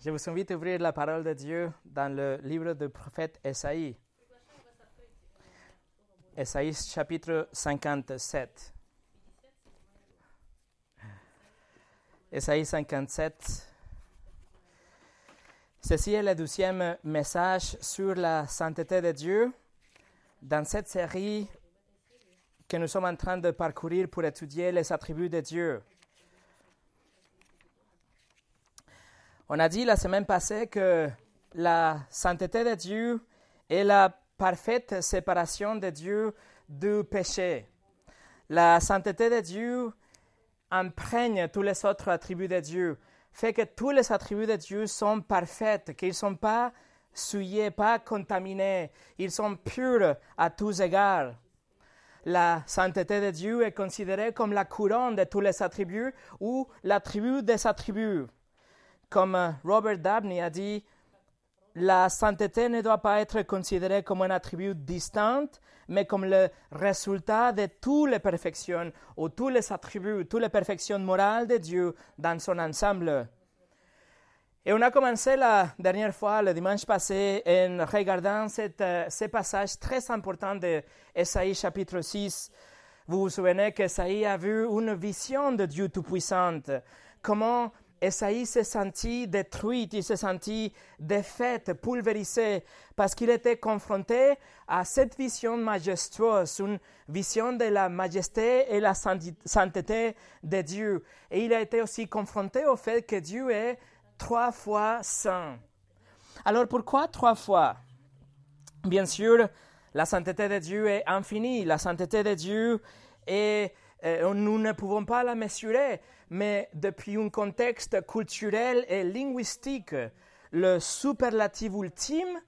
Je vous invite à ouvrir la parole de Dieu dans le livre du prophète Esaïe. Esaïe chapitre 57. Esaïe 57. Ceci est le douzième message sur la sainteté de Dieu dans cette série que nous sommes en train de parcourir pour étudier les attributs de Dieu. On a dit la semaine passée que la sainteté de Dieu est la parfaite séparation de Dieu du péché. La sainteté de Dieu imprègne tous les autres attributs de Dieu, fait que tous les attributs de Dieu sont parfaits, qu'ils ne sont pas souillés, pas contaminés, ils sont purs à tous égards. La sainteté de Dieu est considérée comme la couronne de tous les attributs ou l'attribut des attributs. Comme Robert Dabney a dit, la sainteté ne doit pas être considérée comme un attribut distinct, mais comme le résultat de toutes les perfections ou tous les attributs, toutes les perfections morales de Dieu dans son ensemble. Et on a commencé la dernière fois, le dimanche passé, en regardant cette, ce passage très important de Esaïe chapitre 6. Vous vous souvenez qu'Esaïe a vu une vision de Dieu Tout-Puissant, comment Esaïe s'est senti détruit, il s'est senti défaite, pulvérisé, parce qu'il était confronté à cette vision majestueuse, une vision de la majesté et la sainteté de Dieu. Et il a été aussi confronté au fait que Dieu est trois fois saint. Alors pourquoi trois fois? Bien sûr, la sainteté de Dieu est infinie, la sainteté de Dieu est, euh, nous ne pouvons pas la mesurer mais depuis un contexte culturel et linguistique, le superlatif ultime,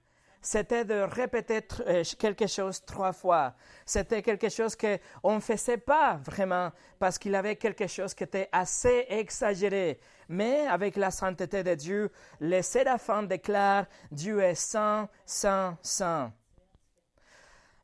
c'était de répéter quelque chose trois fois. C'était quelque chose qu'on ne faisait pas vraiment parce qu'il avait quelque chose qui était assez exagéré. Mais avec la sainteté de Dieu, les séraphins déclarent Dieu est saint, saint, saint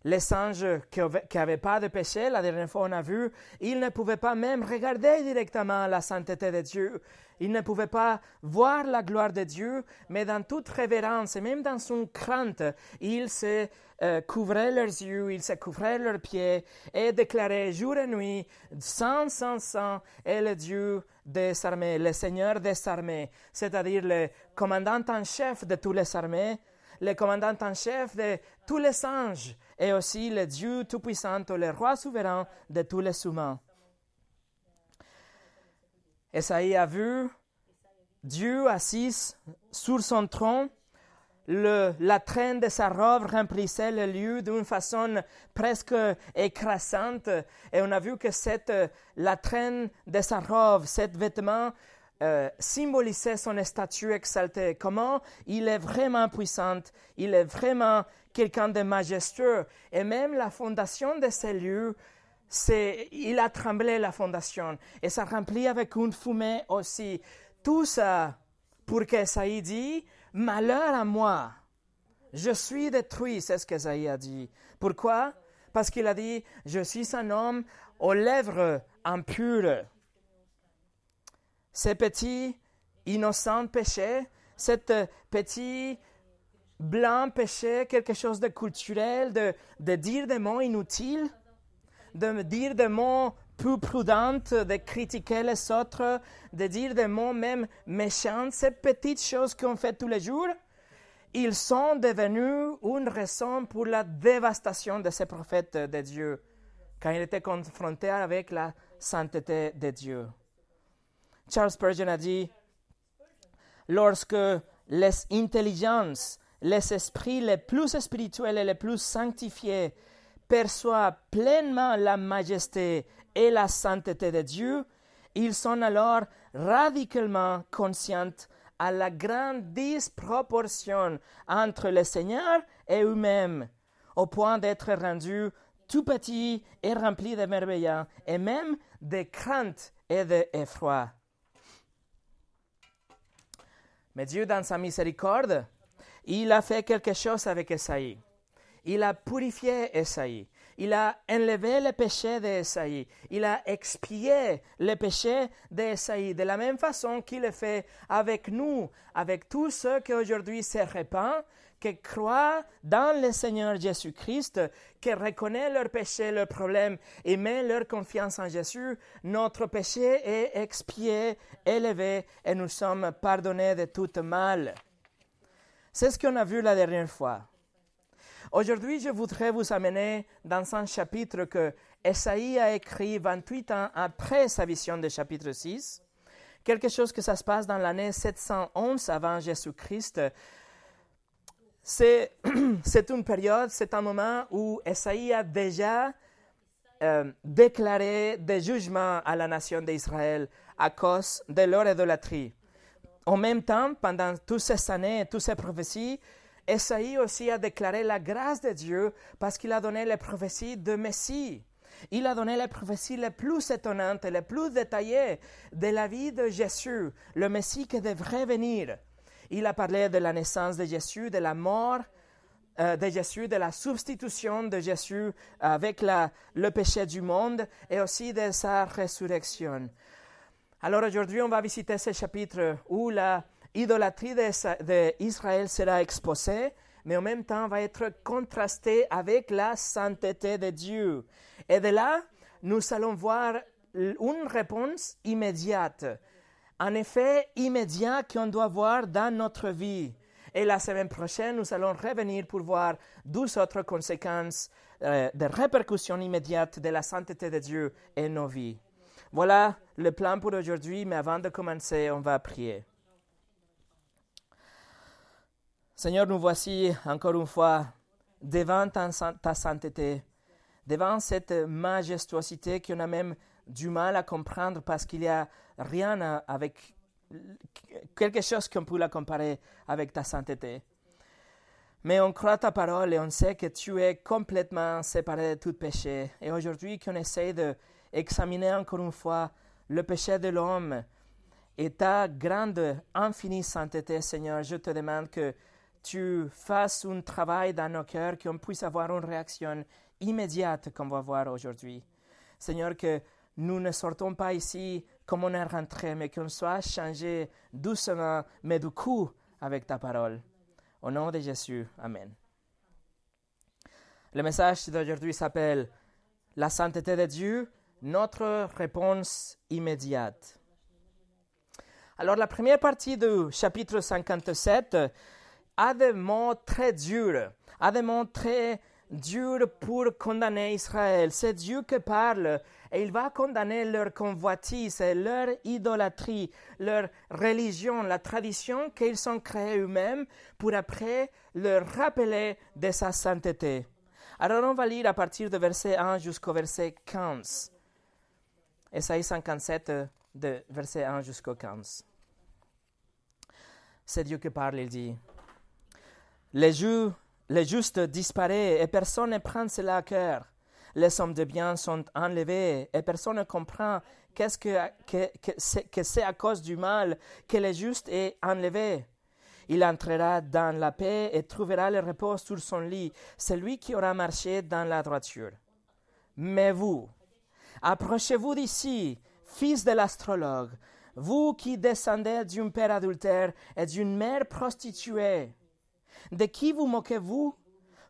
les anges qui n'avaient pas de péché, la dernière fois on a vu, ils ne pouvaient pas même regarder directement la sainteté de Dieu. Ils ne pouvaient pas voir la gloire de Dieu, mais dans toute révérence et même dans son crainte, ils se euh, couvraient leurs yeux, ils se couvraient leurs pieds et déclaraient jour et nuit, Saint, Saint, Saint est le Dieu des armées, le Seigneur des armées, c'est-à-dire le commandant en chef de toutes les armées, le commandant en chef de tous les anges et aussi le Dieu Tout-Puissant, le roi souverain de tous les humains. Esaïe a vu Dieu assis sur son trône, la traîne de sa robe remplissait le lieu d'une façon presque écrasante. Et on a vu que cette, la traîne de sa robe, cet vêtement, euh, symbolisait son statut exalté. Comment? Il est vraiment puissant, il est vraiment quelqu'un de majestueux. Et même la fondation de ces lieux, c'est, il a tremblé la fondation. Et ça remplit avec une fumée aussi. Tout ça pour qu'Esaïe dit, malheur à moi. Je suis détruit, c'est ce qu'Esaïe a dit. Pourquoi? Parce qu'il a dit, je suis un homme aux lèvres impures. Ces petits innocents péchés, cette petit blanc péché, quelque chose de culturel, de, dire des mots inutiles, de dire des mots peu prudents, de critiquer les autres, de dire des mots même méchants, ces petites choses qu'on fait tous les jours, ils sont devenus une raison pour la dévastation de ces prophètes de Dieu, quand ils étaient confrontés avec la sainteté de Dieu. Charles Spurgeon a dit, lorsque les intelligences les esprits les plus spirituels et les plus sanctifiés perçoivent pleinement la majesté et la sainteté de Dieu, ils sont alors radicalement conscients à la grande disproportion entre le Seigneur et eux-mêmes, au point d'être rendus tout petits et remplis de merveilles, et même de crainte et d'effroi. Mais Dieu, dans sa miséricorde, il a fait quelque chose avec Esaïe. Il a purifié Esaïe. Il a enlevé le péché d'Esaïe. Il a expié le péché d'Esaïe de la même façon qu'il le fait avec nous, avec tous ceux qui aujourd'hui se répandent, qui croient dans le Seigneur Jésus-Christ, qui reconnaissent leur péché, leurs problèmes et mettent leur confiance en Jésus. Notre péché est expié, élevé et nous sommes pardonnés de tout mal. C'est ce qu'on a vu la dernière fois. Aujourd'hui, je voudrais vous amener dans un chapitre que Esaïe a écrit 28 ans après sa vision du chapitre 6. Quelque chose que ça se passe dans l'année 711 avant Jésus-Christ. C'est, c'est une période, c'est un moment où Esaïe a déjà euh, déclaré des jugements à la nation d'Israël à cause de leur idolâtrie. En même temps, pendant toutes ces années, toutes ces prophéties, Esaïe aussi a déclaré la grâce de Dieu parce qu'il a donné les prophéties de Messie. Il a donné les prophéties les plus étonnantes et les plus détaillées de la vie de Jésus, le Messie qui devrait venir. Il a parlé de la naissance de Jésus, de la mort euh, de Jésus, de la substitution de Jésus avec le péché du monde et aussi de sa résurrection. Alors aujourd'hui, on va visiter ce chapitre où la idolâtrie d'Israël sera exposée, mais en même temps va être contrastée avec la sainteté de Dieu. Et de là, nous allons voir une réponse immédiate, un effet immédiat qu'on doit voir dans notre vie. Et la semaine prochaine, nous allons revenir pour voir deux autres conséquences euh, de répercussions immédiates de la sainteté de Dieu et nos vies. Voilà le plan pour aujourd'hui, mais avant de commencer, on va prier. Seigneur, nous voici encore une fois devant ta, sainteté, devant cette majestuosité qu'on a même du mal à comprendre parce qu'il n'y a rien avec quelque chose qu'on peut la comparer avec ta sainteté. Mais on croit ta parole et on sait que tu es complètement séparé de tout péché. Et aujourd'hui qu'on essaie d'examiner encore une fois le péché de l'homme et ta grande, infinie sainteté, Seigneur, je te demande que tu fasses un travail dans nos cœurs, qu'on puisse avoir une réaction immédiate qu'on va voir aujourd'hui. Seigneur, que nous ne sortons pas ici comme on est rentré, mais qu'on soit changé doucement, mais du coup, avec ta parole. Au nom de Jésus, Amen. Le message d'aujourd'hui s'appelle La sainteté de Dieu, notre réponse immédiate. Alors la première partie du chapitre 57 a des mots très durs, a des mots très durs pour condamner Israël. C'est Dieu qui parle et il va condamner leur convoitise, leur idolâtrie, leur religion, la tradition qu'ils ont créée eux-mêmes pour après leur rappeler de sa sainteté. Alors on va lire à partir de verset 1 jusqu'au verset 15. Esaïe 57, de verset 1 jusqu'au 15. C'est Dieu qui parle, il dit les, justes disparaissent et personne ne prend cela à cœur. Les hommes de bien sont enlevés et personne ne comprend qu'est-ce que, que, c'est à cause du mal que le juste est enlevé. Il entrera dans la paix et trouvera le repos sur son lit, celui qui aura marché dans la droiture. Mais vous, approchez-vous d'ici, fils de l'astrologue, vous qui descendez d'un père adultère et d'une mère prostituée. De qui vous moquez-vous?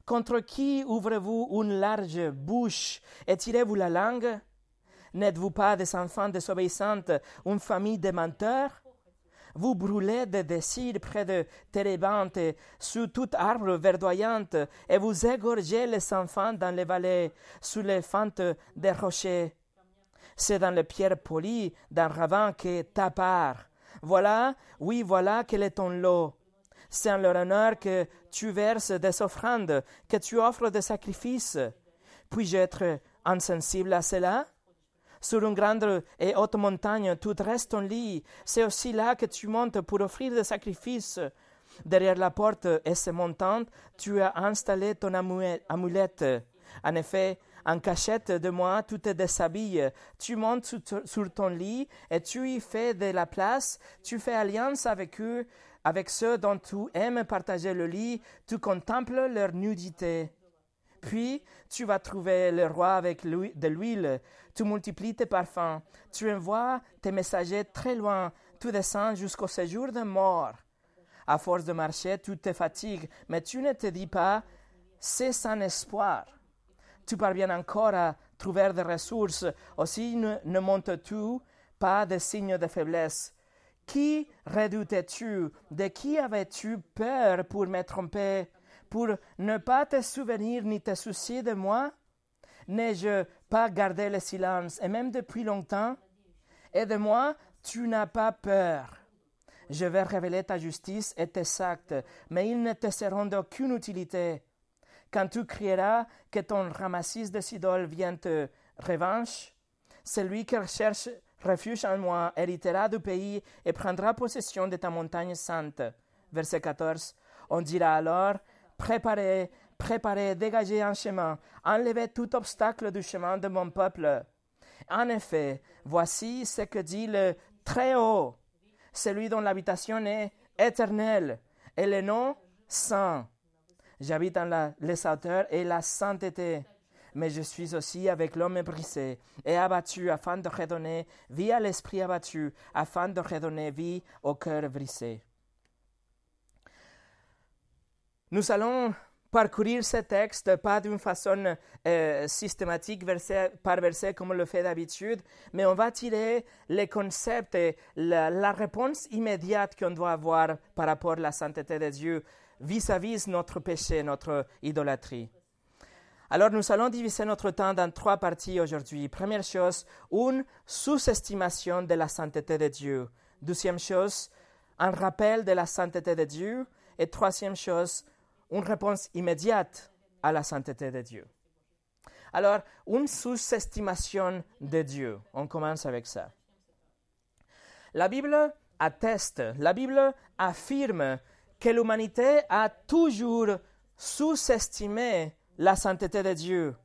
Contre qui ouvrez-vous une large bouche et tirez-vous la langue? N'êtes-vous pas des enfants désobéissantes, une famille de menteurs? Vous brûlez de désirs près de Térébante, sous tout arbre verdoyante, et vous égorgez les enfants dans les vallées, sous les fentes des rochers. C'est dans les pierres polies d'un ravin que ta part. Voilà, oui, voilà quel est ton lot c'est en leur honneur que tu verses des offrandes, que tu offres des sacrifices. Puis-je être insensible à cela? Sur une grande et haute montagne, tu dresses ton lit. C'est aussi là que tu montes pour offrir des sacrifices. Derrière la porte et ses montantes, tu as installé ton amulette. En effet, en cachette de moi, tu te déshabilles. Tu montes sur ton lit et tu y fais de la place. Tu fais alliance avec eux avec ceux dont tu aimes partager le lit, tu contemples leur nudité. Puis tu vas trouver le roi avec de l'huile. Tu multiplies tes parfums. Tu envoies tes messagers très loin. Tu descends jusqu'au séjour de mort. À force de marcher, tu te fatigues, mais tu ne te dis pas, c'est sans espoir. Tu parviens encore à trouver des ressources. Aussi ne, montes-tu pas de signes de faiblesse. Qui redoutais-tu De qui avais-tu peur pour me tromper? Pour ne pas te souvenir ni te soucier de moi? N'ai-je pas gardé le silence, et même depuis longtemps? Et de moi, tu n'as pas peur. Je vais révéler ta justice et tes actes, mais ils ne te seront d'aucune utilité. Quand tu crieras que ton ramassis de Sidol vient te revanche, celui qui cherche refuge en moi héritera du pays et prendra possession de ta montagne sainte. Verset 14. On dira alors, préparez, préparez, dégagez un chemin, enlevez tout obstacle du chemin de mon peuple. En effet, voici ce que dit le Très-Haut, celui dont l'habitation est éternelle, et le nom saint. J'habite dans la, les hauteurs et la sainteté mais je suis aussi avec l'homme brisé et abattu afin de redonner vie à l'esprit abattu, afin de redonner vie au cœur brisé. Nous allons parcourir ce texte, pas d'une façon euh, systématique, verset par verset, comme on le fait d'habitude, mais on va tirer les concepts et la, réponse immédiate qu'on doit avoir par rapport à la sainteté de Dieu vis-à-vis -vis notre péché, notre idolâtrie. Alors nous allons diviser notre temps dans trois parties aujourd'hui. Première chose, une sous-estimation de la sainteté de Dieu. Deuxième chose, un rappel de la sainteté de Dieu. Et troisième chose, une réponse immédiate à la sainteté de Dieu. Alors, une sous-estimation de Dieu. On commence avec ça. La Bible atteste, la Bible affirme que l'humanité a toujours sous-estimé la sainteté de Dieu,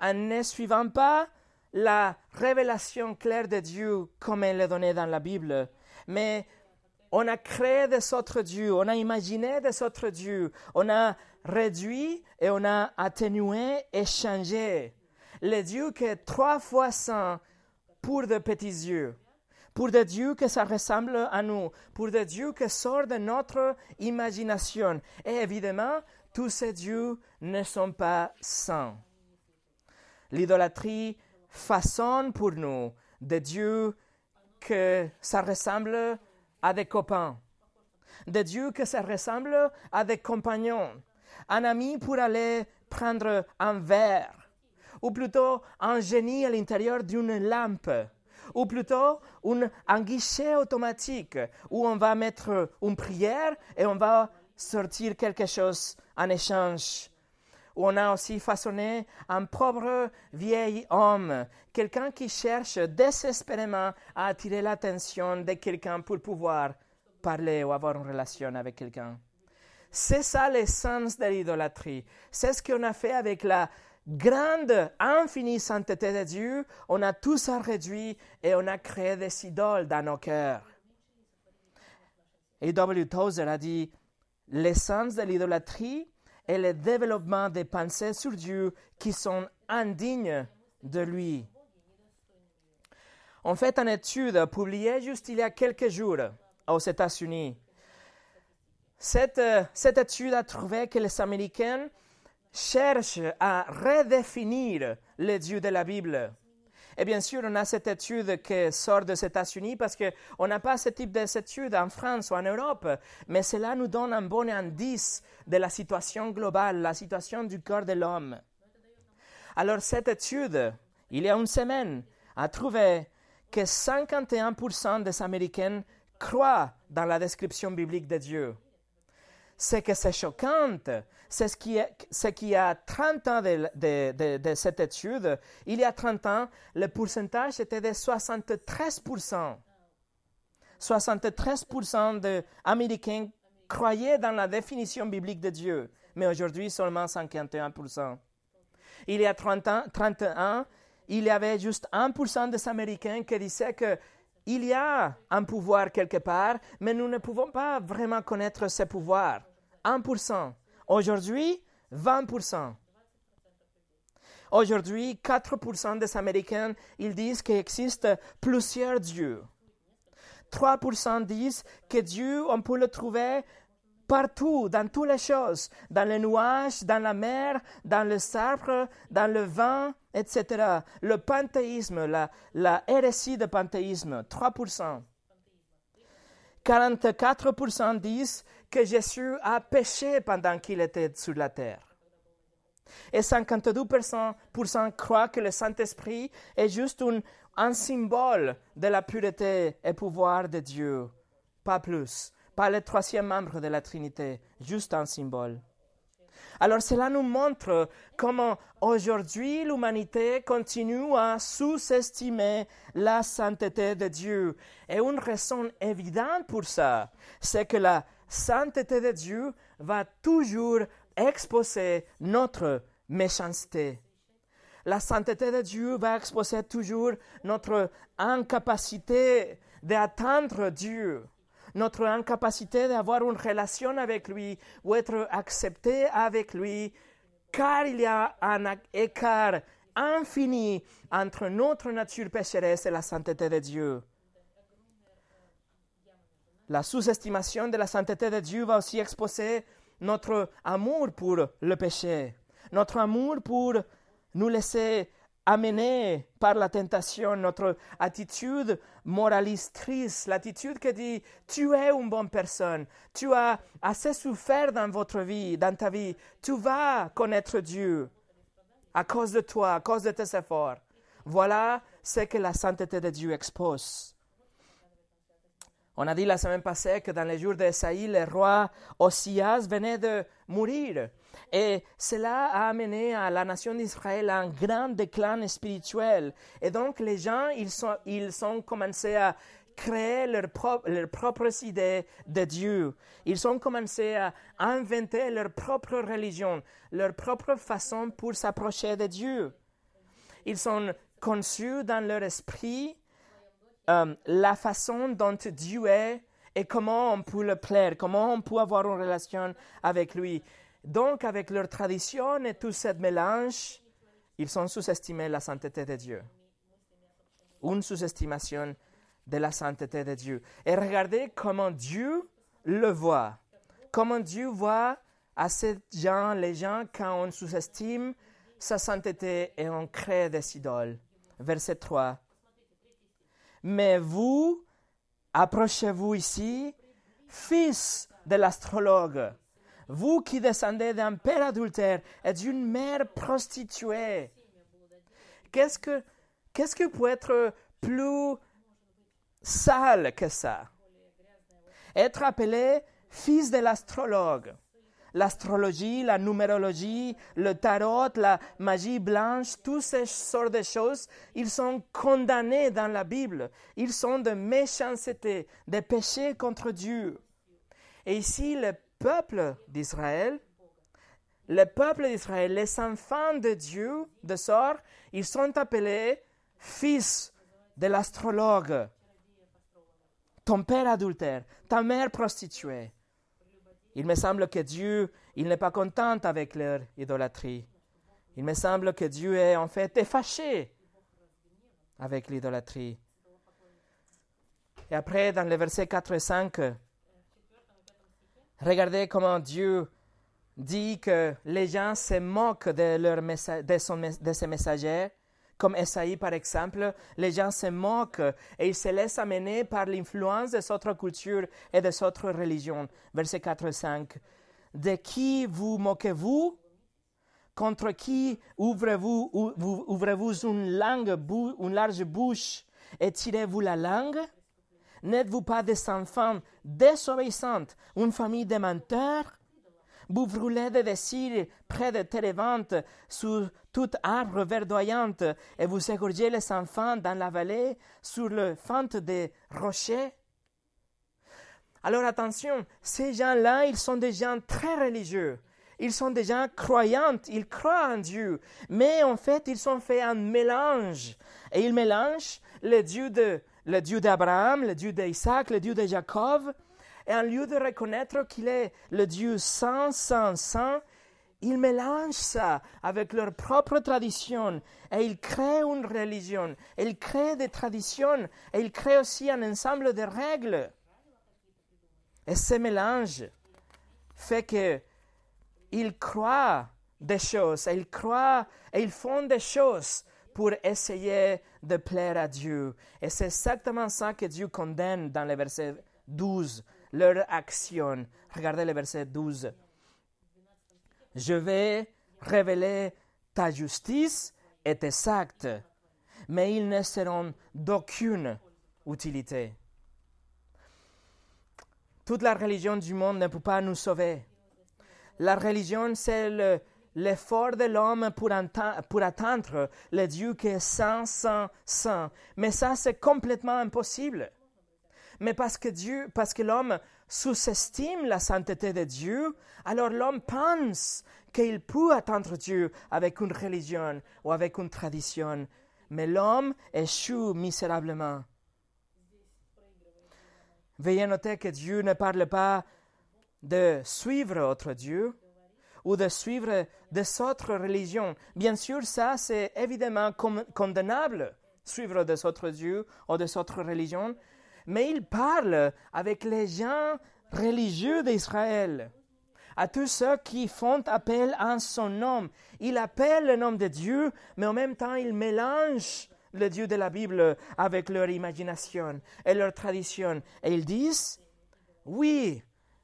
en ne suivant pas la révélation claire de Dieu comme elle est donnée dans la Bible, mais on a créé des autres dieux, on a imaginé des autres dieux, on a réduit et on a atténué et changé les dieux qui sont trois fois saints pour de petits yeux, pour des dieux que ça ressemble à nous, pour des dieux qui sortent de notre imagination. Et évidemment, tous ces dieux ne sont pas saints. L'idolâtrie façonne pour nous des dieux que ça ressemble des copains, des dieux que ça ressemble à des compagnons, un ami pour aller prendre un verre, ou plutôt un génie à l'intérieur d'une lampe, ou plutôt un guichet automatique où on va mettre une prière et on va sortir quelque chose en échange. On a aussi façonné un pauvre vieil homme, quelqu'un qui cherche désespérément à attirer l'attention de quelqu'un pour pouvoir parler ou avoir une relation avec quelqu'un. C'est ça l'essence de l'idolâtrie. C'est ce qu'on a fait avec la grande, infinie sainteté de Dieu. On a tout ça réduit et on a créé des idoles dans nos cœurs. Et W. Tozer a dit L'essence de l'idolâtrie est le développement des pensées sur Dieu qui sont indignes de lui. On fait une étude publiée juste il y a quelques jours aux États-Unis. Cette, cette étude a trouvé que les Américains cherchent à redéfinir le Dieu de la Bible. Et bien sûr, on a cette étude qui sort des États-Unis parce qu'on n'a pas ce type d'étude en France ou en Europe, mais cela nous donne un bon indice de la situation globale, la situation du corps de l'homme. Alors cette étude, il y a une semaine, a trouvé que 51% des Américains croient dans la description biblique de Dieu. Ce que c'est choquant, c'est ce qui, qui a 30 ans de, cette étude. Il y a 30 ans, le pourcentage était de 73%. 73% d'Américains croyaient dans la définition biblique de Dieu, mais aujourd'hui seulement 51%. Il y a 30 ans, 31 il y avait juste 1% des Américains qui disaient que il y a un pouvoir quelque part, mais nous ne pouvons pas vraiment connaître ce pouvoir. 1%. Aujourd'hui, 20%. Aujourd'hui, 4% des Américains, ils disent qu'il existe plusieurs dieux. 3% disent que Dieu, on peut le trouver partout, dans toutes les choses, dans les nuages, dans la mer, dans le arbres, dans le vent, etc. Le panthéisme, la, la hérésie de panthéisme, 3%. 44% disent que Jésus a péché pendant qu'il était sur la terre. Et 52% croient que le Saint-Esprit est juste un, un symbole de la pureté et pouvoir de Dieu, pas plus, pas le troisième membre de la Trinité, juste un symbole. Alors cela nous montre comment aujourd'hui l'humanité continue à sous-estimer la sainteté de Dieu. Et une raison évidente pour ça, c'est que la sainteté de Dieu va toujours exposer notre méchanceté. La sainteté de Dieu va exposer toujours notre incapacité d'atteindre Dieu, notre incapacité d'avoir une relation avec lui ou être accepté avec lui, car il y a un écart infini entre notre nature pécheresse et la sainteté de Dieu. La sous-estimation de la sainteté de Dieu va aussi exposer notre amour pour le péché, notre amour pour nous laisser amener par la tentation, notre attitude moralistrice, l'attitude qui dit tu es une bonne personne, tu as assez souffert dans votre vie, dans ta vie, tu vas connaître Dieu à cause de toi, à cause de tes efforts. Voilà ce que la sainteté de Dieu expose. On a dit la semaine passée que dans les jours d'Esaïe, le roi Osias venait de mourir. Et cela a amené à la nation d'Israël un grand déclin spirituel. Et donc les gens, ils, sont, ils ont commencé à créer leurs propres idées de Dieu. Ils ont commencé à inventer leur propre religion, leur propre façon pour s'approcher de Dieu. Ils sont conçus dans leur esprit euh, la façon dont Dieu est et comment on peut le plaire, comment on peut avoir une relation avec lui. Donc, avec leur tradition et tout ce mélange, ils ont sous-estimé la sainteté de Dieu. Une sous-estimation de la sainteté de Dieu. Et regardez comment Dieu le voit. Comment Dieu voit à ces gens, les gens, quand on sous-estime sa sainteté et on crée des idoles. Verset 3. Mais vous, approchez-vous ici, fils de l'astrologue, vous qui descendez d'un père adultère et d'une mère prostituée. Qu'est-ce que, peut être plus sale que ça? Être appelé fils de l'astrologue l'astrologie, la numérologie, le tarot, la magie blanche, toutes ces sortes de choses, ils sont condamnés dans la Bible. Ils sont de méchanceté, de péchés contre Dieu. Et ici, le peuple d'Israël, le peuple d'Israël, les enfants de Dieu, de sort, ils sont appelés fils de l'astrologue, ton père adultère, ta mère prostituée. Il me semble que Dieu, n'est pas content avec leur idolâtrie. Il me semble que Dieu est en fait fâché avec l'idolâtrie. Et après, dans les versets 4 et 5, regardez comment Dieu dit que les gens se moquent de, leur de ses messagers comme Esaïe par exemple, les gens se moquent et ils se laissent amener par l'influence de autres cultures et de autres religions. Verset 4 et 5. De qui vous moquez-vous? Contre qui ouvrez-vous ouvrez-vous une langue, une large bouche et tirez-vous la langue? N'êtes-vous pas des enfants désobéissants, une famille de menteurs? Vous brûlez de désirs près de téléventes, sous tout arbre verdoyante, et vous égorgez les enfants dans la vallée, sur le fente des rochers. Alors attention, ces gens-là, ils sont des gens très religieux. Ils sont des gens croyants, ils croient en Dieu. Mais en fait, ils ont fait un mélange. Et ils mélangent de, le Dieu d'Abraham, le Dieu d'Isaac, le Dieu de Jacob, et en lieu de reconnaître qu'il est le Dieu saint, saint, saint, ils mélangent ça avec leur propre tradition et ils créent une religion. Ils créent des traditions et ils créent aussi un ensemble de règles. Et ce mélange fait que ils croient des choses, ils croient et ils font des choses pour essayer de plaire à Dieu. Et c'est exactement ça que Dieu condamne dans le verset 12, leur action. Regardez le verset 12. Je vais révéler ta justice et tes actes, mais ils ne seront d'aucune utilité. Toute la religion du monde ne peut pas nous sauver. La religion, c'est l'effort de l'homme pour, pour, atteindre le Dieu qui est saint, saint, saint. Mais ça, c'est complètement impossible. Mais parce que l'homme sous-estime la sainteté de Dieu, alors l'homme pense qu'il peut atteindre Dieu avec une religion ou avec une tradition. Mais l'homme échoue misérablement. Veuillez noter que Dieu ne parle pas de suivre autre Dieu ou de suivre des autres religions. Bien sûr, ça, c'est évidemment condamnable, suivre des autres dieux ou des autres religions, mais il parle avec les gens religieux d'Israël, à tous ceux qui font appel à son nom. Il appelle le nom de Dieu, mais en même temps, il mélange le Dieu de la Bible avec leur imagination et leur tradition. Et ils disent, oui,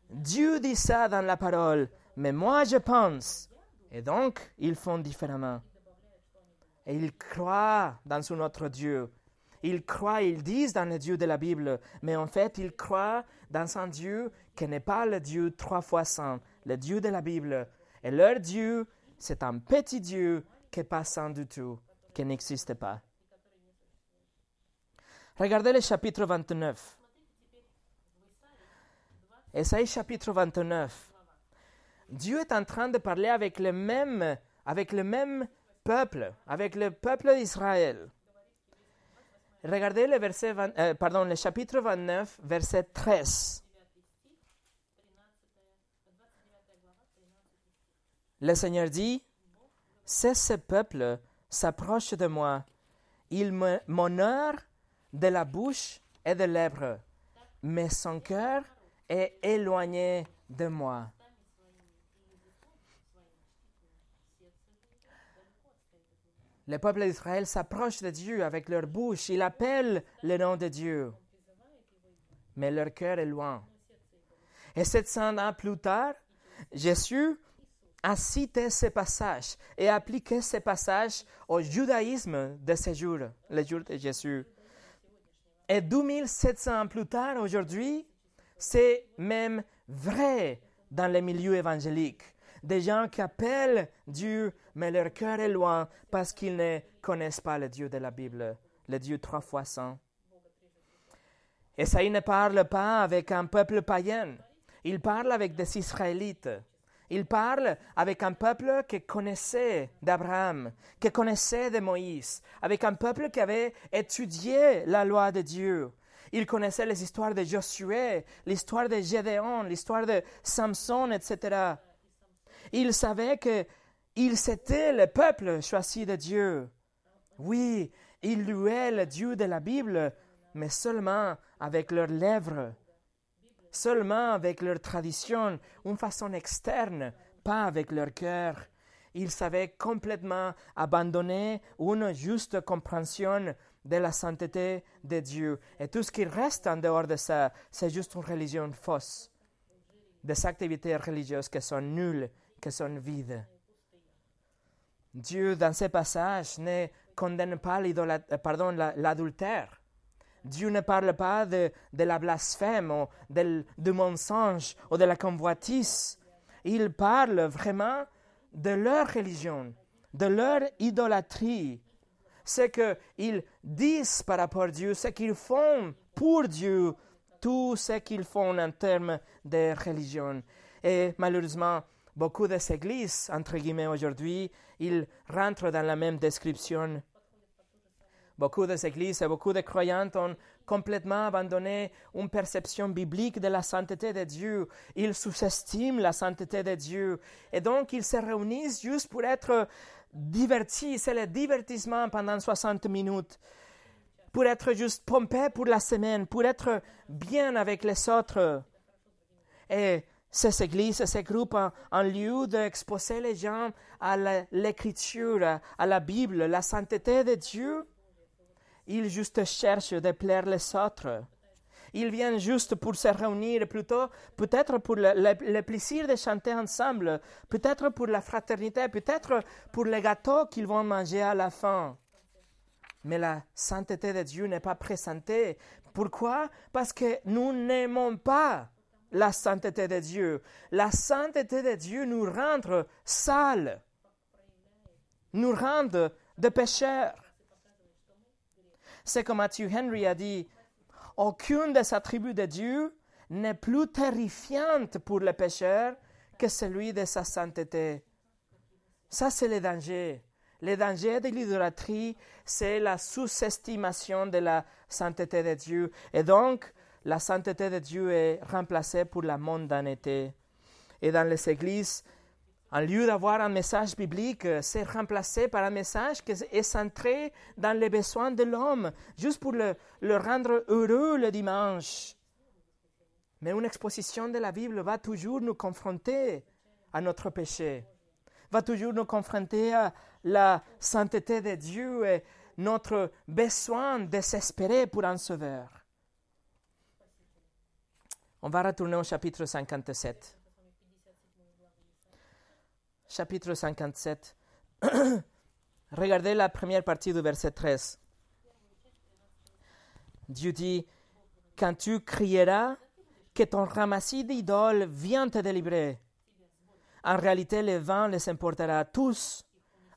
Dieu dit ça dans la parole, mais moi je pense. Et donc, ils font différemment. Et ils croient dans un autre Dieu. Ils croient, ils disent dans le Dieu de la Bible, mais en fait, ils croient dans un Dieu qui n'est pas le Dieu trois fois saint, le Dieu de la Bible. Et leur Dieu, c'est un petit Dieu qui n'est pas saint du tout, qui n'existe pas. Regardez le chapitre 29. Esaïe chapitre 29. Dieu est en train de parler avec le même, avec le même peuple, avec le peuple d'Israël. Regardez le, euh, chapitre 29, verset 13. Le Seigneur dit, c'est ce peuple s'approche de moi. Il m'honore de la bouche et de lèvres, mais son cœur est éloigné de moi. Le peuple d'Israël s'approche de Dieu avec leur bouche, il appelle le nom de Dieu, mais leur cœur est loin. Et 700 ans plus tard, Jésus a cité ces passages et appliqué ces passages au judaïsme de ce jour, le jour de Jésus. Et 2700 ans plus tard, aujourd'hui, c'est même vrai dans les milieux évangéliques. Des gens qui appellent Dieu, mais leur cœur est loin parce qu'ils ne connaissent pas le Dieu de la Bible, le Dieu trois fois saint. Esaïe ne parle pas avec un peuple païen, il parle avec des Israélites. Il parle avec un peuple qui connaissait d'Abraham, qui connaissait de Moïse, avec un peuple qui avait étudié la loi de Dieu. Il connaissait les histoires de Josué, l'histoire de Gédéon, l'histoire de Samson, etc. Il savait que il c'était le peuple choisi de Dieu. Oui, il louait le Dieu de la Bible, mais seulement avec leurs lèvres seulement avec leur tradition, une façon externe, pas avec leur cœur. Ils savaient complètement abandonner une juste compréhension de la sainteté de Dieu. Et tout ce qui reste en dehors de ça, c'est juste une religion fausse. Des activités religieuses qui sont nulles, qui sont vides. Dieu, dans ces passages, ne condamne pas l'adultère. Dieu ne parle pas de, la blasphème ou de, du mensonge ou de la convoitise. Il parle vraiment de leur religion, de leur idolâtrie. Ce qu'ils disent par rapport à Dieu, ce qu'ils font pour Dieu, tout ce qu'ils font en termes de religion. Et malheureusement, beaucoup de ces églises, entre guillemets, aujourd'hui, ils rentrent dans la même description Beaucoup des églises et beaucoup de croyants ont complètement abandonné une perception biblique de la sainteté de Dieu. Ils sous-estiment la sainteté de Dieu. Et donc, ils se réunissent juste pour être divertis. C'est le divertissement pendant 60 minutes. Pour être juste pompé pour la semaine, pour être bien avec les autres. Et ces églises, ces groupes, en, lieu d'exposer les gens à l'écriture, à la Bible, la sainteté de Dieu, ils juste cherchent de plaire les autres. Ils viennent juste pour se réunir, plutôt peut-être pour le, plaisir de chanter ensemble, peut-être pour la fraternité, peut-être pour les gâteaux qu'ils vont manger à la fin. Mais la sainteté de Dieu n'est pas présentée. Pourquoi? Parce que nous n'aimons pas la sainteté de Dieu. La sainteté de Dieu nous rend sales, nous rend de pécheurs. C'est comme Matthew Henry a dit, aucune des attributs de Dieu n'est plus terrifiante pour le pécheur que celui de sa sainteté. Ça, c'est le danger. Le danger de l'idolâtrie, c'est la sous-estimation de la sainteté de Dieu. Et donc, la sainteté de Dieu est remplacée pour la mondanité. Et dans les églises, en lieu d'avoir un message biblique, c'est remplacé par un message qui est centré dans les besoins de l'homme, juste pour le, le, rendre heureux le dimanche. Mais une exposition de la Bible va toujours nous confronter à notre péché, va toujours nous confronter à la sainteté de Dieu et notre besoin désespéré pour un sauveur. On va retourner au chapitre 57. Chapitre 57. Regardez la première partie du verset 13. Dieu dit, quand tu crieras que ton ramassis d'idoles vient te délivrer, en réalité le vent les emportera tous,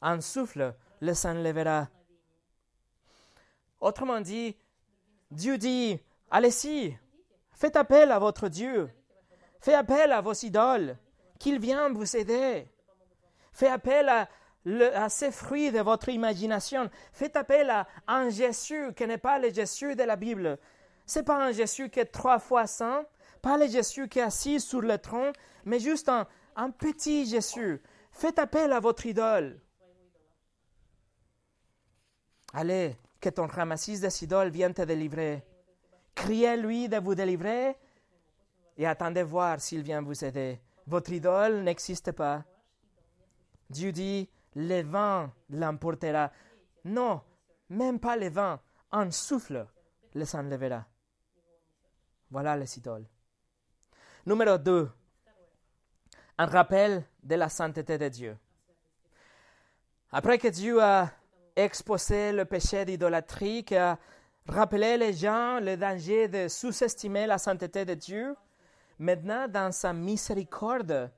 un souffle les enlèvera. Autrement dit, Dieu dit, allez-y, Faites appel à votre Dieu. Faites appel à vos idoles, qu'il vienne vous aider. Faites appel à, ces fruits de votre imagination. Faites appel à un Jésus qui n'est pas le Jésus de la Bible. Ce n'est pas un Jésus qui est trois fois saint, pas le Jésus qui est assis sur le trône, mais juste un, un petit Jésus. Faites appel à votre idole. Allez, que ton ramassis des idoles vienne te délivrer. Criez-lui de vous délivrer et attendez voir s'il vient vous aider. Votre idole n'existe pas. Dieu dit, le vent l'emportera. Non, même pas le vent, un souffle les enlèvera. Voilà les idoles. Numéro 2. Un rappel de la sainteté de Dieu. Après que Dieu a exposé le péché d'idolâtrie, a rappeler les gens le danger de sous-estimer la sainteté de Dieu. Maintenant, dans sa miséricorde,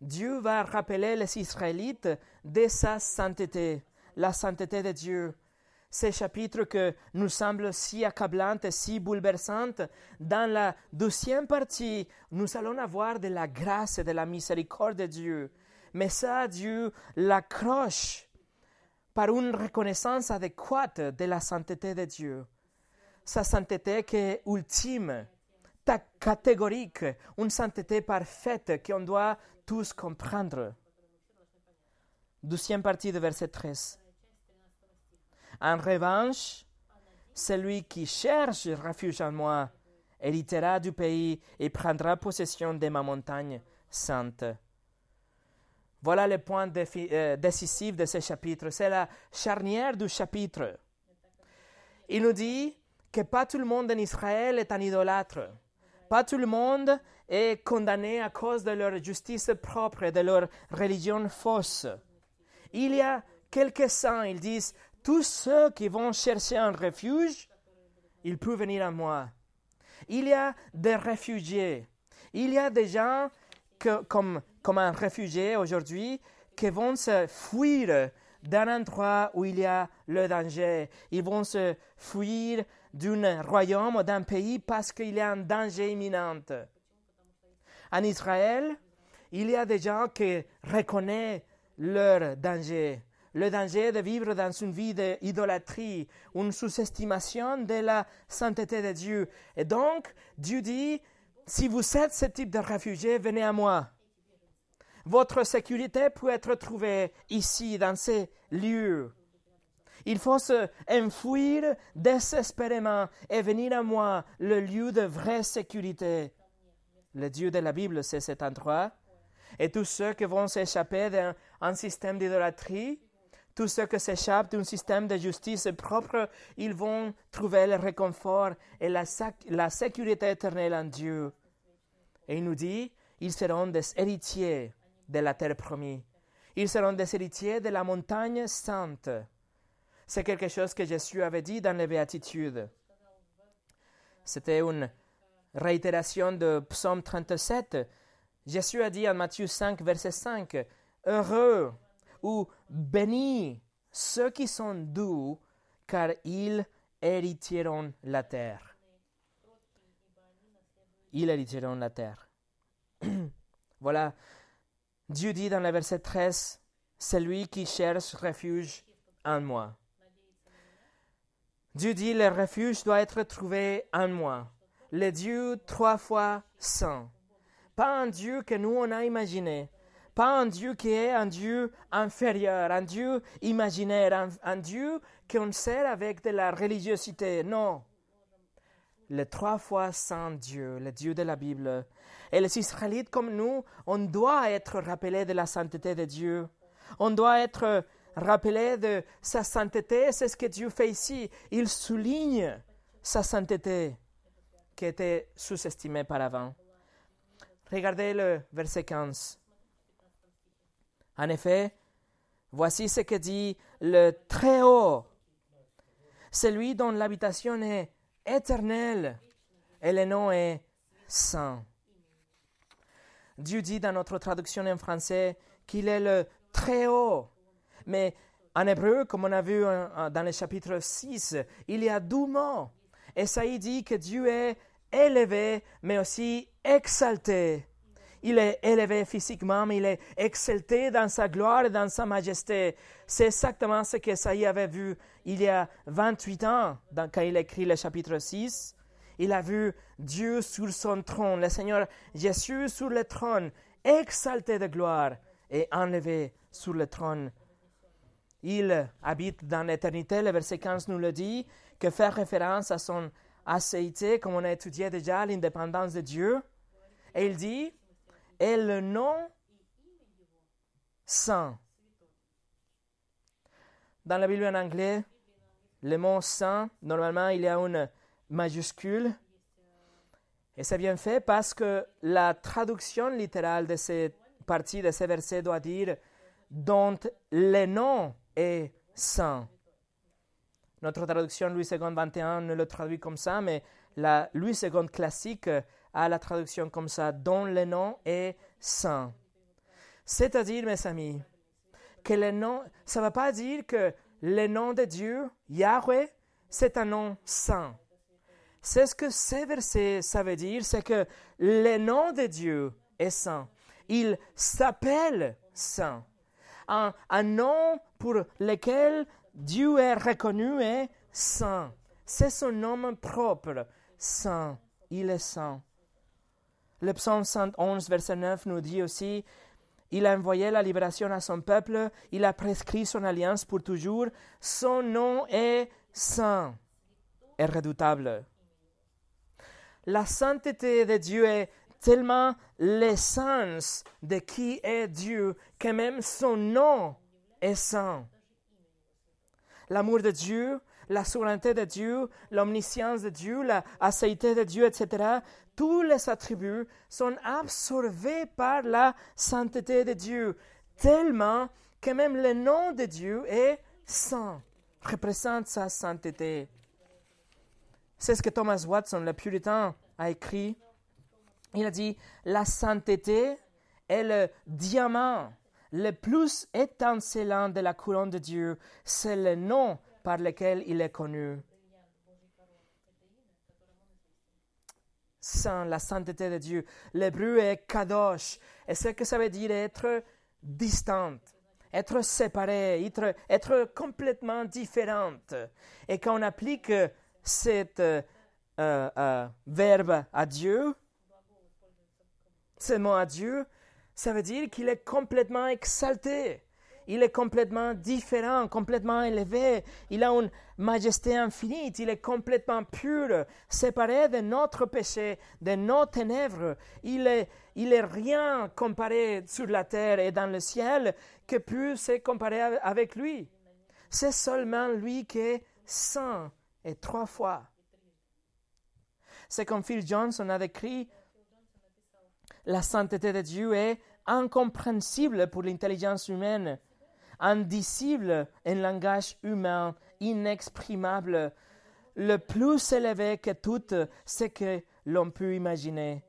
Dieu va rappeler les Israélites de sa sainteté, la sainteté de Dieu. Ces chapitres que nous semblent si accablantes et si bouleversantes, dans la deuxième partie, nous allons avoir de la grâce et de la miséricorde de Dieu. Mais ça, Dieu l'accroche par une reconnaissance adéquate de la sainteté de Dieu sa sainteté qui est ultime, catégorique, une sainteté parfaite qu'on doit tous comprendre. Deuxième partie de verset 13. En revanche, celui qui cherche refuge en moi héritera du pays et prendra possession de ma montagne sainte. Voilà le point euh, décisif de ce chapitre. C'est la charnière du chapitre. Il nous dit que pas tout le monde en Israël est un idolâtre. Pas tout le monde est condamné à cause de leur justice propre de leur religion fausse. Il y a quelques-uns, ils disent, tous ceux qui vont chercher un refuge, ils peuvent venir à moi. Il y a des réfugiés. Il y a des gens comme, comme un réfugié aujourd'hui qui vont se fuir d'un endroit où il y a le danger. Ils vont se fuir d'un royaume ou d'un pays parce qu'il y a un danger imminent. En Israël, il y a des gens qui reconnaissent leur danger, le danger de vivre dans une vie d'idolâtrie, une sous-estimation de la sainteté de Dieu. Et donc, Dieu dit, si vous êtes ce type de réfugié, venez à moi. Votre sécurité peut être trouvée ici, dans ces lieux. Il faut se enfouir désespérément et venir à moi, le lieu de vraie sécurité. Le Dieu de la Bible, c'est cet endroit. Et tous ceux qui vont s'échapper d'un système d'idolâtrie, tous ceux qui s'échappent d'un système de justice propre, ils vont trouver le réconfort et la, la sécurité éternelle en Dieu. Et il nous dit, ils seront des héritiers de la terre promise. Ils seront des héritiers de la montagne sainte. C'est quelque chose que Jésus avait dit dans les béatitudes. C'était une réitération de Psaume 37. Jésus a dit en Matthieu 5, verset 5, Heureux ou bénis ceux qui sont doux, car ils hériteront la terre. Ils hériteront la terre. voilà, Dieu dit dans le verset 13, Celui qui cherche refuge en moi. Dieu dit, le refuge doit être trouvé en moi. Le Dieu trois fois saint. Pas un Dieu que nous on a imaginé, pas un Dieu qui est un Dieu inférieur, un Dieu imaginaire, un, Dieu qu'on sert avec de la religiosité. Non. Le trois fois saint Dieu, le Dieu de la Bible. Et les Israélites comme nous, on doit être rappelés de la sainteté de Dieu. On doit être rappelés de sa sainteté. C'est ce que Dieu fait ici. Il souligne sa sainteté qui était sous-estimée par avant. Regardez le verset 15. En effet, voici ce que dit le Très-Haut, celui dont l'habitation est éternelle et le nom est saint. Dieu dit dans notre traduction en français qu'il est le Très-Haut. Mais en hébreu, comme on a vu dans le chapitre 6, il y a deux mots. Y dit que Dieu est élevé, mais aussi exalté il est élevé physiquement, mais il est exalté dans sa gloire et dans sa majesté. C'est exactement ce qu'Esaïe avait vu il y a 28 ans, quand il écrit le chapitre 6. Il a vu Dieu sur son trône, le Seigneur Jésus sur le trône, exalté de gloire et enlevé sur le trône. Il habite dans l'éternité, le verset 15 nous le dit, que fait référence à son acéité, comme on a étudié déjà l'indépendance de Dieu. Et il dit, et le nom saint. Dans la Bible en anglais, le mot saint, normalement, il y a une majuscule. Et c'est bien fait parce que la traduction littérale de cette partie, de ces versets, doit dire dont le nom est saint. Notre traduction Louis II 21 ne le traduit comme ça, mais la Louis II classique à la traduction comme ça, dont le nom est saint. C'est-à-dire, mes amis, que le nom, ça ne va pas dire que le nom de Dieu, Yahweh, c'est un nom saint. C'est ce que ces versets, ça veut dire, c'est que le nom de Dieu est saint. Il s'appelle saint. Un, nom pour lequel Dieu est reconnu est saint. C'est son nom propre, saint. Il est saint. Le psaume 111, verset 9 nous dit aussi Il a envoyé la libération à son peuple, il a prescrit son alliance pour toujours, son nom est saint et redoutable. La sainteté de Dieu est tellement l'essence de qui est Dieu que même son nom est saint. L'amour de Dieu, la souveraineté de Dieu, l'omniscience de Dieu, la acéité de Dieu, etc., tous les attributs sont absorbés par la sainteté de Dieu, tellement que même le nom de Dieu est saint, représente sa sainteté. C'est ce que Thomas Watson, le puritain, a écrit. Il a dit, la sainteté est le diamant le plus étincelant de la couronne de Dieu. C'est le nom par lequel il est connu. Saint, la sainteté de Dieu. L'hébreu est kadosh. Et ce que ça veut dire être distante, être séparée, être, être complètement différente. Et quand on applique cet euh, euh, verbe à Dieu, ce mot à Dieu, ça veut dire qu'il est complètement exalté. Il est complètement différent, complètement élevé. Il a une majesté infinie. Il est complètement pur, séparé de notre péché, de nos ténèbres. Il est, il est rien comparé sur la terre et dans le ciel que peut se comparer avec lui. C'est seulement lui qui est saint et trois fois. C'est comme Phil Johnson a décrit la sainteté de Dieu est incompréhensible pour l'intelligence humaine indicible en langage humain, inexprimable, le plus élevé que tout ce que l'on peut imaginer.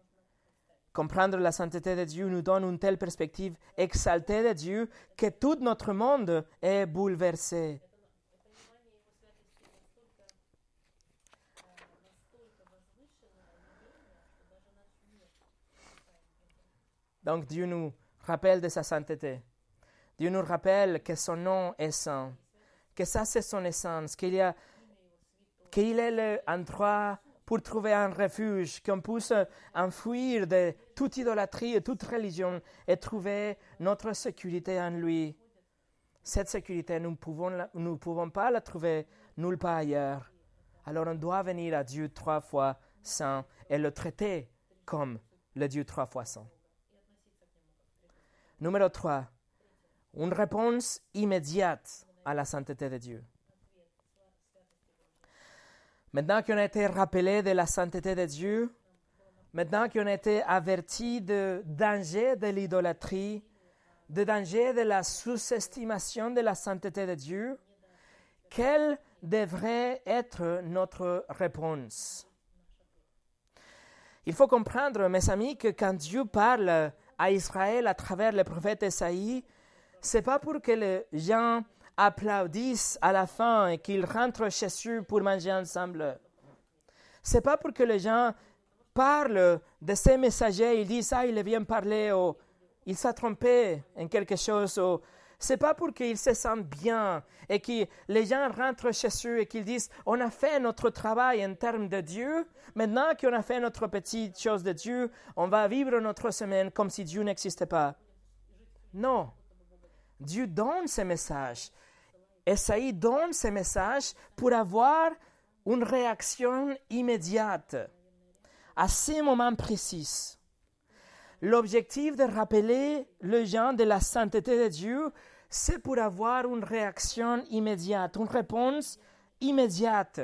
Comprendre la sainteté de Dieu nous donne une telle perspective exaltée de Dieu que tout notre monde est bouleversé. Donc Dieu nous rappelle de sa sainteté. Dieu nous rappelle que son nom est saint, que ça c'est son essence, qu'il a, qu'il est l'endroit pour trouver un refuge, qu'on puisse enfuir de toute idolâtrie et toute religion et trouver notre sécurité en lui. Cette sécurité, nous ne pouvons, pouvons pas la trouver nulle part ailleurs. Alors on doit venir à Dieu trois fois saint et le traiter comme le Dieu trois fois saint. Numéro 3 une réponse immédiate à la sainteté de Dieu. Maintenant qu'on a été rappelé de la sainteté de Dieu, maintenant qu'on a été averti de danger de l'idolâtrie, de danger de la sous-estimation de la sainteté de Dieu, quelle devrait être notre réponse? Il faut comprendre, mes amis, que quand Dieu parle à Israël à travers le prophète Esaïe, c'est pas pour que les gens applaudissent à la fin et qu'ils rentrent chez eux pour manger ensemble. C'est pas pour que les gens parlent de ces messagers, ils disent ah il vient parler ou il s'est trompé en quelque chose c'est pas pour qu'ils se sentent bien et que les gens rentrent chez eux et qu'ils disent on a fait notre travail en termes de Dieu, maintenant qu'on a fait notre petite chose de Dieu, on va vivre notre semaine comme si Dieu n'existait pas. Non, Dieu donne ces messages. Esaïe donne ces messages pour avoir une réaction immédiate à ces moments précis. L'objectif de rappeler les gens de la sainteté de Dieu, c'est pour avoir une réaction immédiate, une réponse immédiate,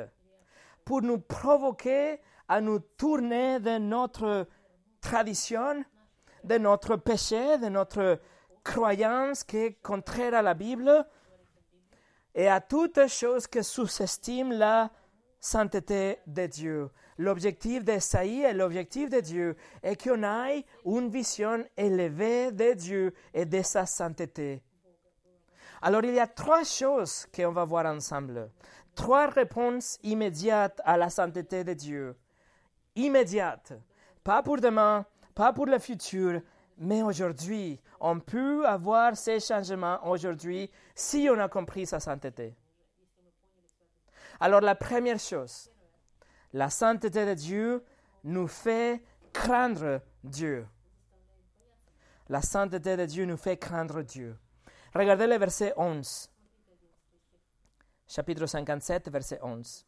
pour nous provoquer à nous tourner de notre tradition, de notre péché, de notre croyance qui est contraire à la Bible et à toute chose que sous-estime la sainteté de Dieu. L'objectif d'Esaïe et l'objectif de Dieu est qu'on ait une vision élevée de Dieu et de sa sainteté. Alors il y a trois choses qu'on va voir ensemble. Trois réponses immédiates à la sainteté de Dieu. Immédiates. Pas pour demain, pas pour le futur, mais aujourd'hui, on peut avoir ces changements aujourd'hui si on a compris sa sainteté. Alors la première chose, la sainteté de Dieu nous fait craindre Dieu. La sainteté de Dieu nous fait craindre Dieu. Regardez le verset 11. Chapitre 57, verset 11.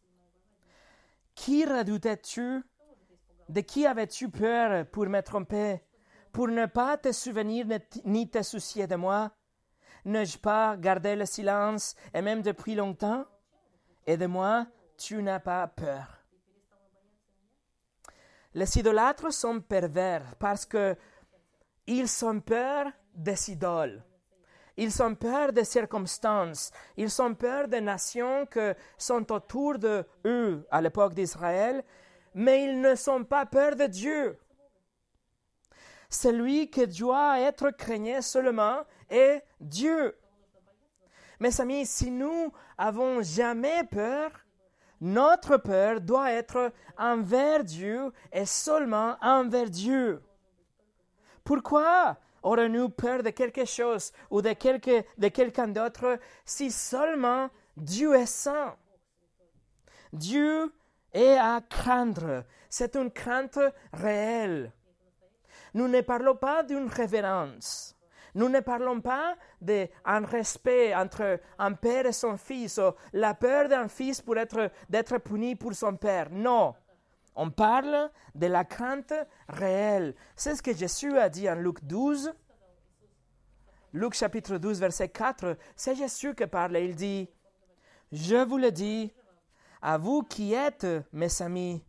Qui redoutais-tu? De qui avais-tu peur pour me tromper pour ne pas te souvenir ni te soucier de moi? N'ai-je pas gardé le silence, et même depuis longtemps? Et de moi, tu n'as pas peur. Les idolâtres sont pervers parce que ils ont peur des idoles. Ils ont peur des circonstances. Ils ont peur des nations qui sont autour de eux à l'époque d'Israël, mais ils ne sont pas peur de Dieu. Celui qui doit être craigné seulement est Dieu. Mes amis, si nous avons jamais peur, notre peur doit être envers Dieu et seulement envers Dieu. Pourquoi aurons-nous peur de quelque chose ou de, quelque, de quelqu'un d'autre si seulement Dieu est saint? Dieu est à craindre. C'est une crainte réelle. Nous ne parlons pas d'une révérence. Nous ne parlons pas d'un respect entre un père et son fils, ou la peur d'un fils pour être, d'être puni pour son père. Non. On parle de la crainte réelle. C'est ce que Jésus a dit en Luc 12. Luc chapitre 12, verset 4. C'est Jésus qui parle. Il dit, Je vous le dis, à vous qui êtes mes amis,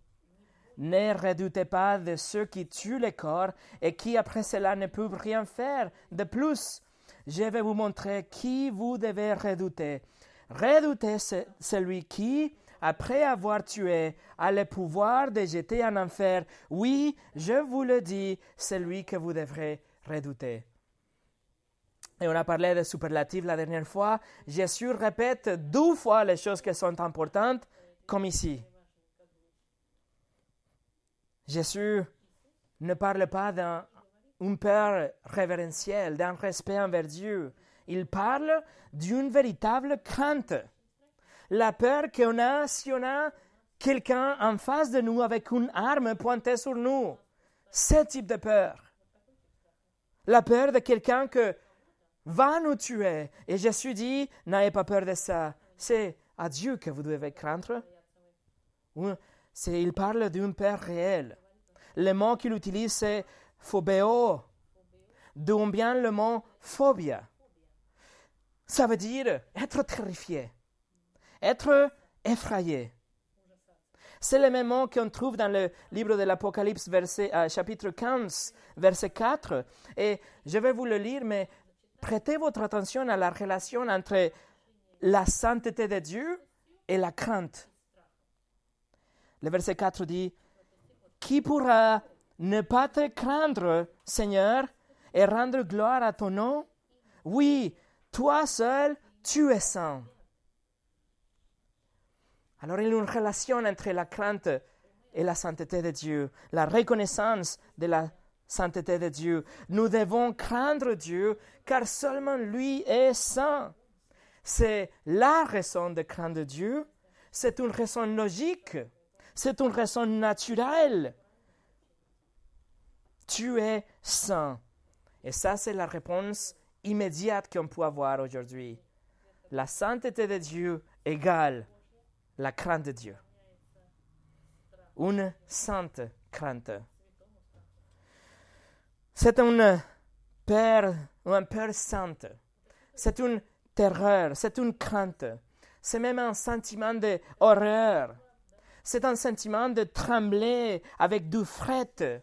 ne redoutez pas de ceux qui tuent le corps et qui après cela ne peuvent rien faire de plus. Je vais vous montrer qui vous devez redouter. Redoutez celui qui, après avoir tué, a le pouvoir de jeter en enfer. Oui, je vous le dis, celui que vous devrez redouter. Et on a parlé de superlatifs la dernière fois. Jésus répète deux fois les choses qui sont importantes, comme ici. Jésus ne parle pas d'un peur révérentiel, d'un respect envers Dieu. Il parle d'une véritable crainte. La peur qu'on a si on a quelqu'un en face de nous avec une arme pointée sur nous. Ce type de peur. La peur de quelqu'un que va nous tuer. Et Jésus dit, n'ayez pas peur de ça. C'est à Dieu que vous devez craindre. Il parle d'une peur réelle. Le mot qu'il utilise, c'est phobéo, d'où vient le mot phobia. Ça veut dire être terrifié, être effrayé. C'est le même mot qu'on trouve dans le livre de l'Apocalypse, euh, chapitre 15, verset 4. Et je vais vous le lire, mais prêtez votre attention à la relation entre la sainteté de Dieu et la crainte. Le verset 4 dit qui pourra ne pas te craindre, Seigneur, et rendre gloire à ton nom? Oui, toi seul, tu es saint. Alors il y a une relation entre la crainte et la sainteté de Dieu, la reconnaissance de la sainteté de Dieu. Nous devons craindre Dieu car seulement lui est saint. C'est la raison de craindre Dieu. C'est une raison logique. C'est une raison naturelle. Tu es saint. Et ça, c'est la réponse immédiate qu'on peut avoir aujourd'hui. La sainteté de Dieu égale la crainte de Dieu. Une sainte crainte. C'est une peur, une peur sainte. C'est une terreur, c'est une crainte. C'est même un sentiment d'horreur. C'est un sentiment de trembler avec du fret.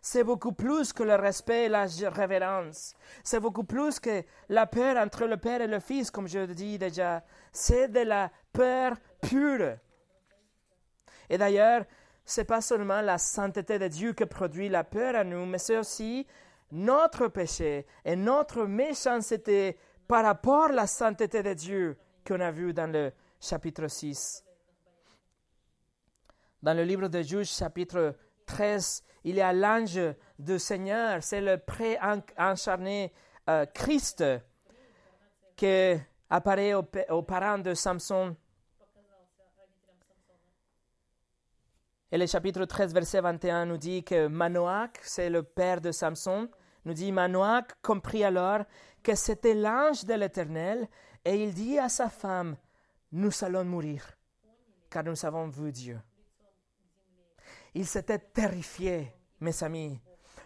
C'est beaucoup plus que le respect et la révérence. C'est beaucoup plus que la peur entre le Père et le Fils, comme je dis déjà. C'est de la peur pure. Et d'ailleurs, c'est pas seulement la sainteté de Dieu qui produit la peur à nous, mais c'est aussi notre péché et notre méchanceté par rapport à la sainteté de Dieu qu'on a vu dans le chapitre 6. Dans le livre de Juge, chapitre 13, il y a l'ange du Seigneur, c'est le pré-incarné euh, Christ qui apparaît aux, parents de Samson. Et le chapitre 13, verset 21 nous dit que Manoach, c'est le père de Samson, nous dit Manoach comprit alors que c'était l'ange de l'Éternel et il dit à sa femme, nous allons mourir car nous avons vu Dieu. Il s'était terrifié, mes amis,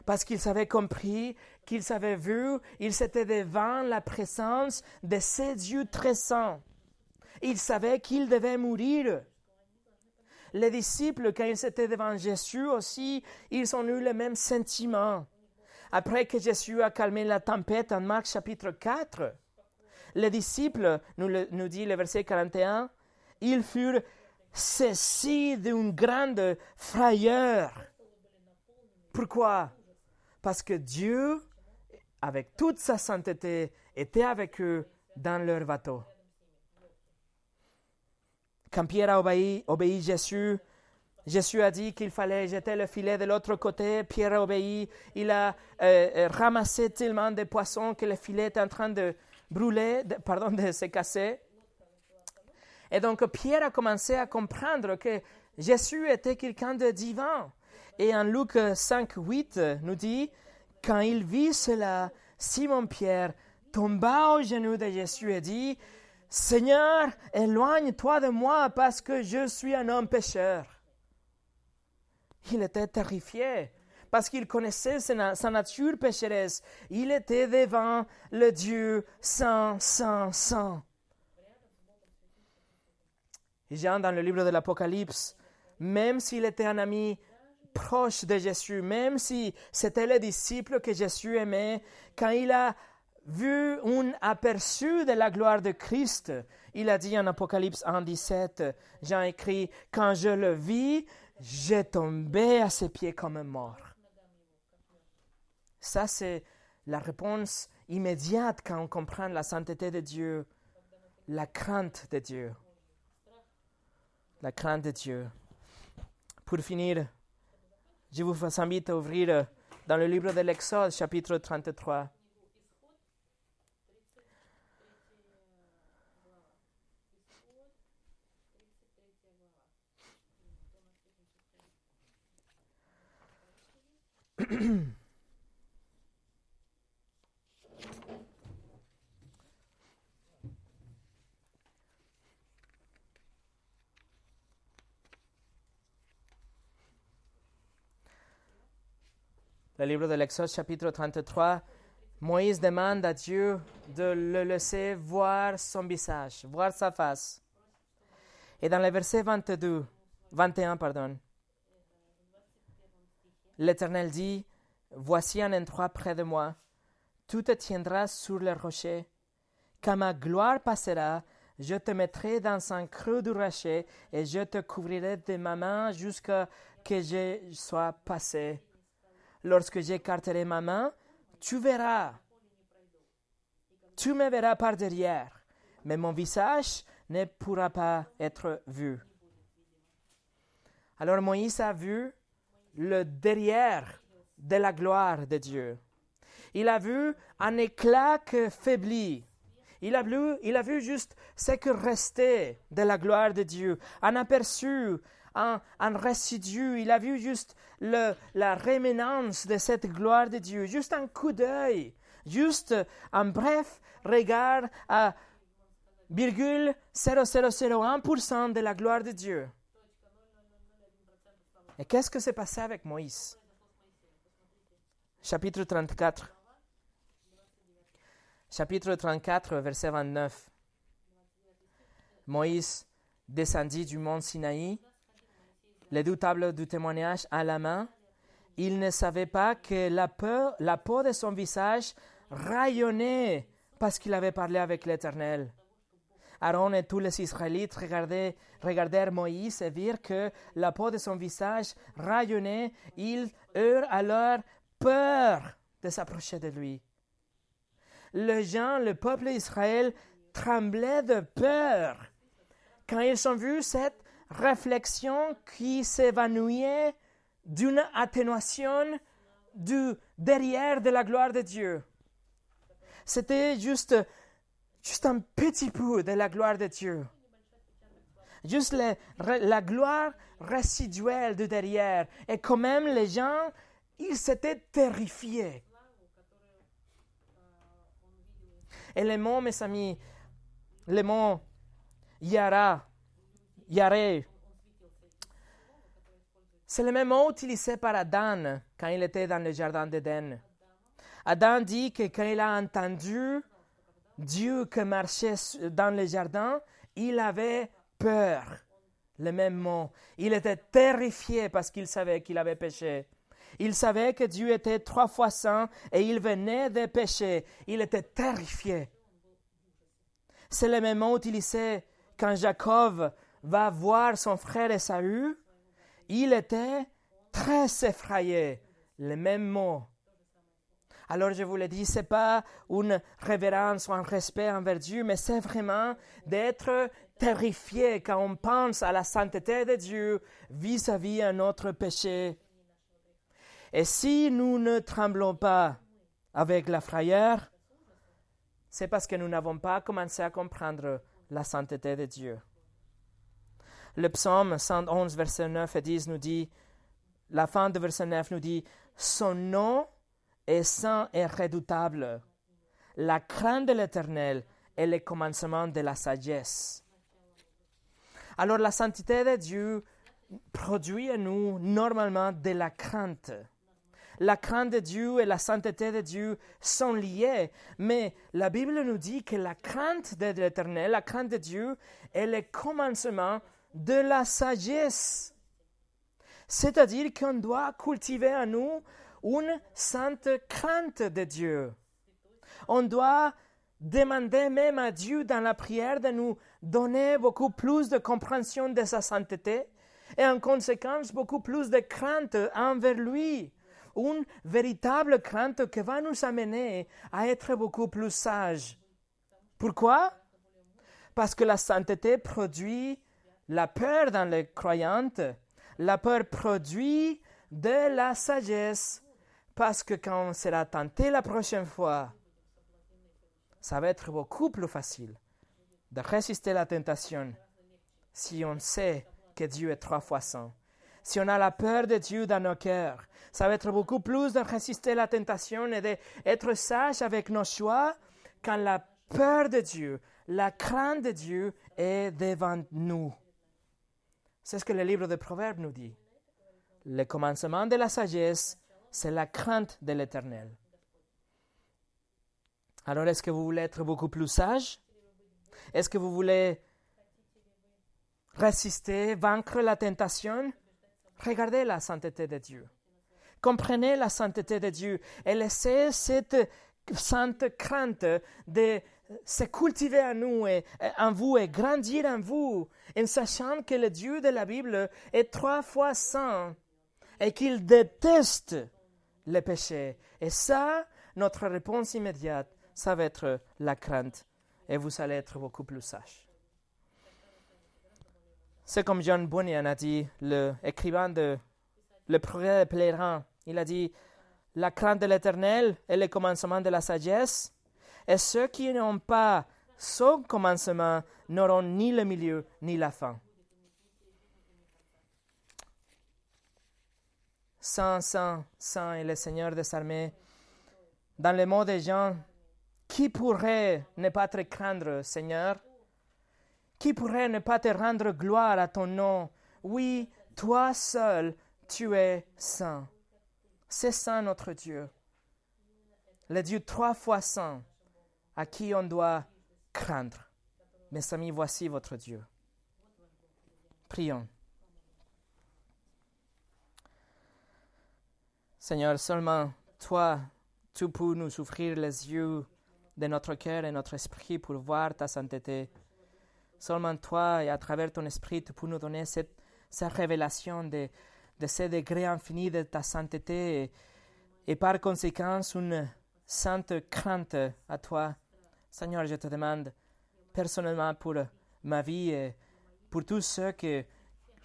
parce qu'ils avaient compris, qu'ils avaient vu, ils s'étaient devant la présence de ces dieux très saints. Ils savaient qu'ils devaient mourir. Les disciples, quand ils étaient devant Jésus aussi, ils ont eu le même sentiment. Après que Jésus a calmé la tempête en Marc chapitre 4, les disciples, nous, nous dit le verset 41, ils furent ceci d'une grande frayeur. Pourquoi? Parce que Dieu, avec toute sa sainteté, était avec eux dans leur bateau. Quand Pierre a obéi, obéi Jésus, Jésus a dit qu'il fallait jeter le filet de l'autre côté. Pierre a obéi. Il a euh, ramassé tellement de poissons que le filet est en train de brûler, pardon, de se casser. Et donc Pierre a commencé à comprendre que Jésus était quelqu'un de divin. Et en Luc 5, 8 nous dit, quand il vit cela, Simon-Pierre tomba au genou de Jésus et dit, Seigneur, éloigne-toi de moi parce que je suis un homme pécheur. Il était terrifié parce qu'il connaissait sa nature pécheresse. Il était devant le Dieu saint, saint, saint. Jean, dans le livre de l'Apocalypse, même s'il était un ami proche de Jésus, même si c'était le disciple que Jésus aimait, quand il a vu un aperçu de la gloire de Christ, il a dit en Apocalypse 1, 17, Jean écrit, quand je le vis, j'ai tombé à ses pieds comme mort. Ça, c'est la réponse immédiate quand on comprend la sainteté de Dieu, la crainte de Dieu. La crainte de Dieu. Pour finir, je vous invite à ouvrir dans le livre de l'Exode, chapitre 33. le livre de l'Exode chapitre 33, Moïse demande à Dieu de le laisser voir son visage, voir sa face. Et dans le verset 22, 21, pardon, l'Éternel dit, Voici un endroit près de moi, tout te tiendra sur le rocher. Quand ma gloire passera, je te mettrai dans un creux du rocher et je te couvrirai de ma main jusqu'à que je sois passé. Lorsque j'écarterai ma main, tu verras. Tu me verras par derrière, mais mon visage ne pourra pas être vu. Alors Moïse a vu le derrière de la gloire de Dieu. Il a vu un éclat que faiblit. Il a, vu, il a vu juste ce que restait de la gloire de Dieu, un aperçu, un, un résidu. Il a vu juste la réménance de cette gloire de Dieu, juste un coup d'œil, juste un bref regard à 0,0001% de la gloire de Dieu. Et qu'est-ce que s'est passé avec Moïse? Chapitre 34. Chapitre 34, verset 29. Moïse descendit du mont Sinaï, les deux tables du témoignage à la main. Il ne savait pas que la, la peau de son visage rayonnait parce qu'il avait parlé avec l'Éternel. Aaron et tous les Israélites regardaient, regardèrent Moïse et virent que la peau de son visage rayonnait. Ils eurent alors peur de s'approcher de lui. Gens, le peuple d'Israël, tremblaient de peur quand ils ont vu cette réflexion qui s'évanouit d'une atténuation du derrière de la gloire de Dieu. C'était juste juste un petit peu de la gloire de Dieu. Juste la gloire résiduelle de derrière. Et quand même, les gens, ils s'étaient terrifiés. Et le mot, mes amis, le mot Yara, Yaré, c'est le même mot utilisé par Adam quand il était dans le jardin d'Éden. Adam dit que quand il a entendu Dieu qui marchait dans le jardin, il avait peur. Le même mot. Il était terrifié parce qu'il savait qu'il avait péché. Il savait que Dieu était trois fois saint et il venait de pécher. Il était terrifié. C'est le même mot utilisé quand Jacob va voir son frère Esaü. Il était très effrayé. Le même mot. Alors je vous le dis, c'est pas une révérence ou un respect envers Dieu, mais c'est vraiment d'être terrifié quand on pense à la sainteté de Dieu vis-à-vis de notre péché. Et si nous ne tremblons pas avec la frayeur, c'est parce que nous n'avons pas commencé à comprendre la sainteté de Dieu. Le psaume 111, verset 9 et 10 nous dit, la fin de verset 9 nous dit, Son nom est saint et redoutable. La crainte de l'Éternel est le commencement de la sagesse. Alors la sainteté de Dieu produit en nous normalement de la crainte. La crainte de Dieu et la sainteté de Dieu sont liées, mais la Bible nous dit que la crainte de l'Éternel, la crainte de Dieu, est le commencement de la sagesse. C'est-à-dire qu'on doit cultiver en nous une sainte crainte de Dieu. On doit demander même à Dieu dans la prière de nous donner beaucoup plus de compréhension de sa sainteté et en conséquence beaucoup plus de crainte envers lui. Une véritable crainte qui va nous amener à être beaucoup plus sages. Pourquoi? Parce que la sainteté produit la peur dans les croyantes. La peur produit de la sagesse. Parce que quand on sera tenté la prochaine fois, ça va être beaucoup plus facile de résister à la tentation si on sait que Dieu est trois fois saint. Si on a la peur de Dieu dans nos cœurs, ça va être beaucoup plus de résister à la tentation et d'être sage avec nos choix quand la peur de Dieu, la crainte de Dieu est devant nous. C'est ce que le livre de Proverbes nous dit. Le commencement de la sagesse, c'est la crainte de l'Éternel. Alors, est-ce que vous voulez être beaucoup plus sage? Est-ce que vous voulez résister, vaincre la tentation? Regardez la sainteté de Dieu. Comprenez la sainteté de Dieu et laissez cette sainte crainte de se cultiver en nous et en vous et grandir en vous en sachant que le Dieu de la Bible est trois fois saint et qu'il déteste le péché. Et ça, notre réponse immédiate, ça va être la crainte et vous allez être beaucoup plus sage. C'est comme John Bunyan a dit, l'écrivain de Le progrès des Il a dit La crainte de l'éternel est le commencement de la sagesse, et ceux qui n'ont pas son commencement n'auront ni le milieu ni la fin. Saint, Saint, Saint est le Seigneur des armées. Dans le mot des gens, qui pourrait ne pas te craindre, Seigneur? Qui pourrait ne pas te rendre gloire à ton nom? Oui, toi seul, tu es saint. C'est saint notre Dieu. Le Dieu trois fois saint, à qui on doit craindre. Mes amis, voici votre Dieu. Prions. Seigneur, seulement toi, tu peux nous ouvrir les yeux de notre cœur et notre esprit pour voir ta sainteté. Seulement toi et à travers ton esprit, tu peux nous donner cette, révélation de, de ce degré infini de ta sainteté et, et par conséquent une sainte crainte à toi. Seigneur, je te demande personnellement pour ma vie et pour tous ceux qui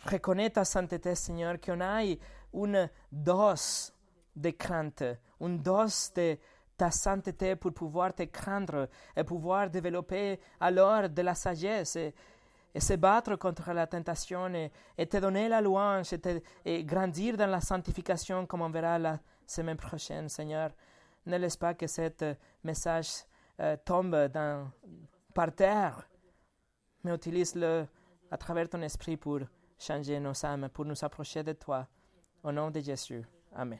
reconnaissent ta sainteté, Seigneur, qu'on ait une dose de crainte, une dose de ta sainteté pour pouvoir te craindre et pouvoir développer alors de la sagesse et, se battre contre la tentation et, te donner la louange et, grandir dans la sanctification comme on verra la semaine prochaine, Seigneur. Ne laisse pas que ce message euh, tombe par terre, mais utilise-le à travers ton esprit pour changer nos âmes, pour nous approcher de toi. Au nom de Jésus. Amen.